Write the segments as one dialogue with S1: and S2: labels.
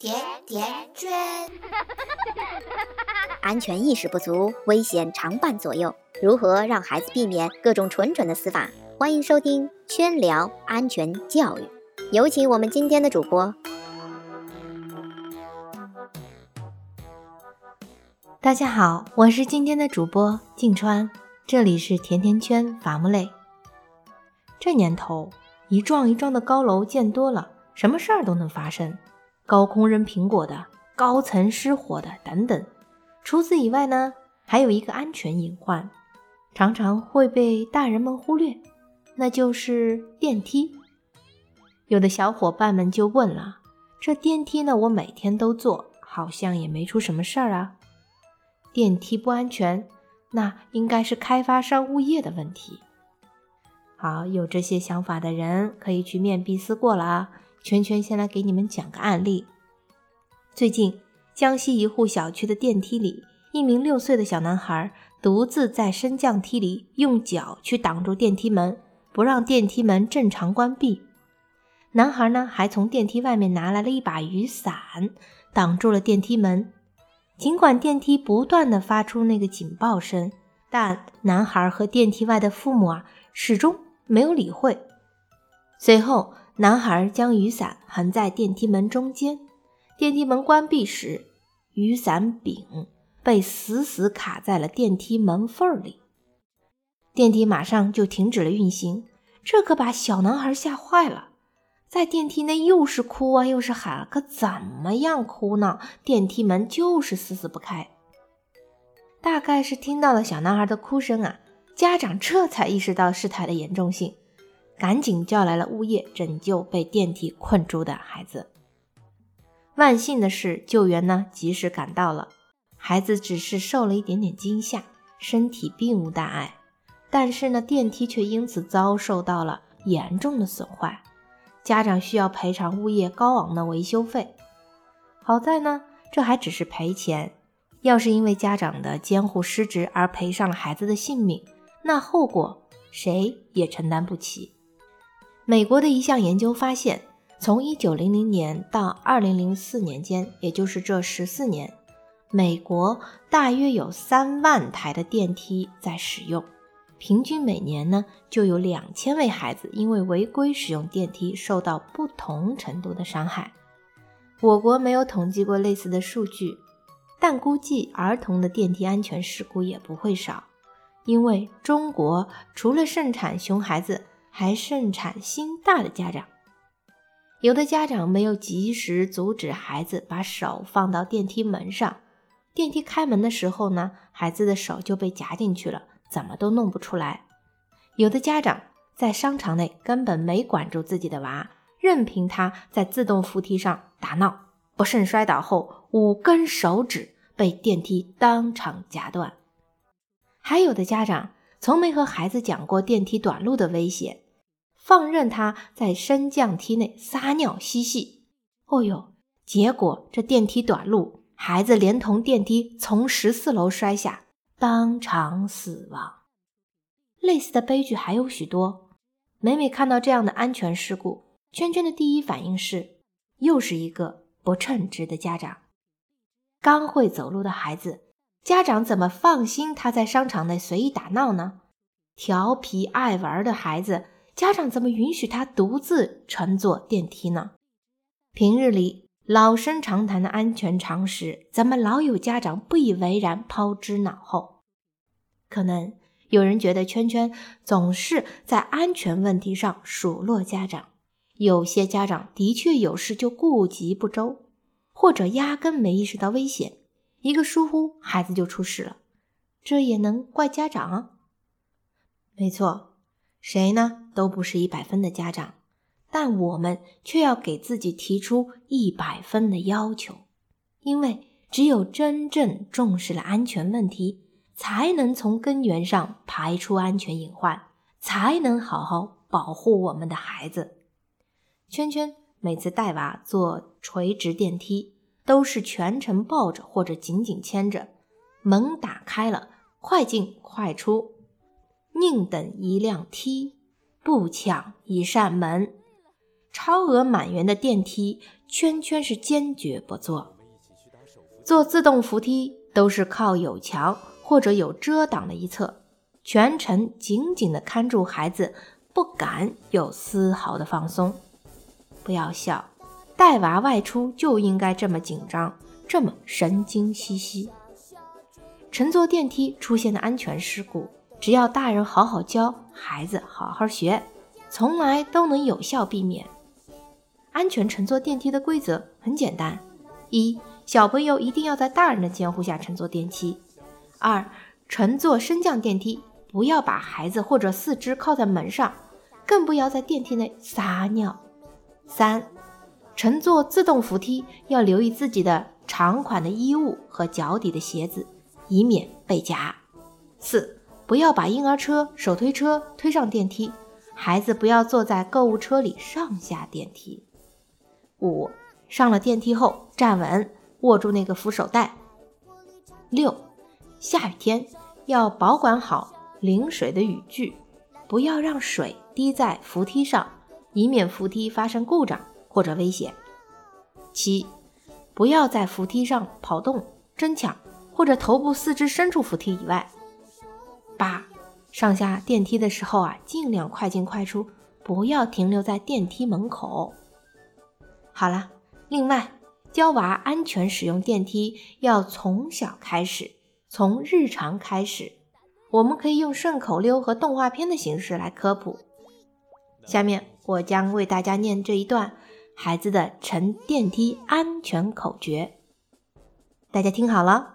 S1: 甜甜圈，
S2: 安全意识不足，危险常伴左右。如何让孩子避免各种蠢蠢的死法？欢迎收听圈聊安全教育。有请我们今天的主播。
S3: 大家好，我是今天的主播静川，这里是甜甜圈伐木累。这年头，一幢一幢的高楼建多了，什么事儿都能发生。高空扔苹果的，高层失火的等等。除此以外呢，还有一个安全隐患，常常会被大人们忽略，那就是电梯。有的小伙伴们就问了：这电梯呢，我每天都坐，好像也没出什么事儿啊。电梯不安全，那应该是开发商物业的问题。好，有这些想法的人可以去面壁思过了啊。圈圈先来给你们讲个案例。最近，江西一户小区的电梯里，一名六岁的小男孩独自在升降梯里用脚去挡住电梯门，不让电梯门正常关闭。男孩呢，还从电梯外面拿来了一把雨伞，挡住了电梯门。尽管电梯不断的发出那个警报声，但男孩和电梯外的父母啊，始终没有理会。随后，男孩将雨伞横在电梯门中间，电梯门关闭时，雨伞柄被死死卡在了电梯门缝里，电梯马上就停止了运行。这可把小男孩吓坏了，在电梯内又是哭啊又是喊，可怎么样哭闹，电梯门就是死死不开。大概是听到了小男孩的哭声啊，家长这才意识到事态的严重性。赶紧叫来了物业，拯救被电梯困住的孩子。万幸的是，救援呢及时赶到了，孩子只是受了一点点惊吓，身体并无大碍。但是呢，电梯却因此遭受到了严重的损坏，家长需要赔偿物业高昂的维修费。好在呢，这还只是赔钱，要是因为家长的监护失职而赔上了孩子的性命，那后果谁也承担不起。美国的一项研究发现，从1900年到2004年间，也就是这十四年，美国大约有三万台的电梯在使用，平均每年呢就有两千位孩子因为违规使用电梯受到不同程度的伤害。我国没有统计过类似的数据，但估计儿童的电梯安全事故也不会少，因为中国除了盛产熊孩子。还盛产心大的家长，有的家长没有及时阻止孩子把手放到电梯门上，电梯开门的时候呢，孩子的手就被夹进去了，怎么都弄不出来。有的家长在商场内根本没管住自己的娃，任凭他在自动扶梯上打闹，不慎摔倒后五根手指被电梯当场夹断。还有的家长。从没和孩子讲过电梯短路的危险，放任他在升降梯内撒尿嬉戏。哦呦，结果这电梯短路，孩子连同电梯从十四楼摔下，当场死亡。类似的悲剧还有许多。每每看到这样的安全事故，圈圈的第一反应是，又是一个不称职的家长。刚会走路的孩子。家长怎么放心他在商场内随意打闹呢？调皮爱玩的孩子，家长怎么允许他独自乘坐电梯呢？平日里老生常谈的安全常识，怎么老有家长不以为然、抛之脑后？可能有人觉得圈圈总是在安全问题上数落家长，有些家长的确有事就顾及不周，或者压根没意识到危险。一个疏忽，孩子就出事了，这也能怪家长啊？没错，谁呢都不是一百分的家长，但我们却要给自己提出一百分的要求，因为只有真正重视了安全问题，才能从根源上排除安全隐患，才能好好保护我们的孩子。圈圈每次带娃坐垂直电梯。都是全程抱着或者紧紧牵着，门打开了，快进快出，宁等一辆梯，不抢一扇门。超额满员的电梯圈圈是坚决不坐。坐自动扶梯都是靠有墙或者有遮挡的一侧，全程紧紧地看住孩子，不敢有丝毫的放松。不要笑，带娃外出就应该这么紧张，这么神经兮兮。乘坐电梯出现的安全事故，只要大人好好教，孩子好好学，从来都能有效避免。安全乘坐电梯的规则很简单：一、小朋友一定要在大人的监护下乘坐电梯；二、乘坐升降电梯不要把孩子或者四肢靠在门上，更不要在电梯内撒尿；三、乘坐自动扶梯要留意自己的长款的衣物和脚底的鞋子。以免被夹。四，不要把婴儿车、手推车推上电梯，孩子不要坐在购物车里上下电梯。五，上了电梯后站稳，握住那个扶手带。六，下雨天要保管好淋水的雨具，不要让水滴在扶梯上，以免扶梯发生故障或者危险。七，不要在扶梯上跑动争抢。或者头部四肢伸出扶梯以外。八，上下电梯的时候啊，尽量快进快出，不要停留在电梯门口。好了，另外教娃安全使用电梯要从小开始，从日常开始，我们可以用顺口溜和动画片的形式来科普。下面我将为大家念这一段孩子的乘电梯安全口诀，大家听好了。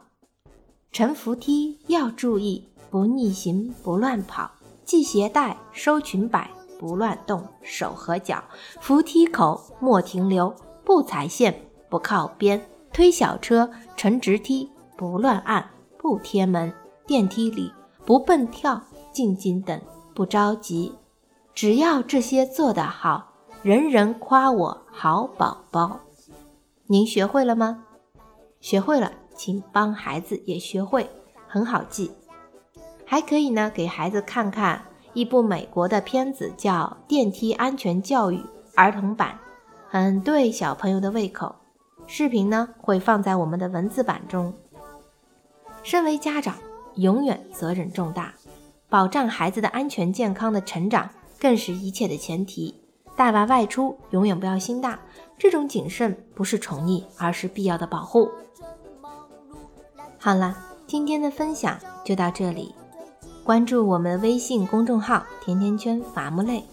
S3: 乘扶梯要注意，不逆行，不乱跑，系鞋带，收裙摆，不乱动手和脚。扶梯口莫停留，不踩线，不靠边。推小车，乘直梯，不乱按，不贴门。电梯里不蹦跳，静静等，不着急。只要这些做得好，人人夸我好宝宝。您学会了吗？学会了。请帮孩子也学会，很好记。还可以呢，给孩子看看一部美国的片子，叫《电梯安全教育》儿童版，很对小朋友的胃口。视频呢会放在我们的文字版中。身为家长，永远责任重大，保障孩子的安全健康的成长，更是一切的前提。带娃外出，永远不要心大，这种谨慎不是宠溺，而是必要的保护。好了，今天的分享就到这里。关注我们微信公众号“甜甜圈伐木累”，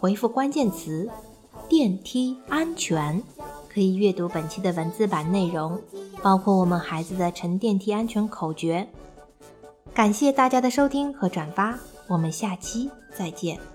S3: 回复关键词“电梯安全”，可以阅读本期的文字版内容，包括我们孩子的乘电梯安全口诀。感谢大家的收听和转发，我们下期再见。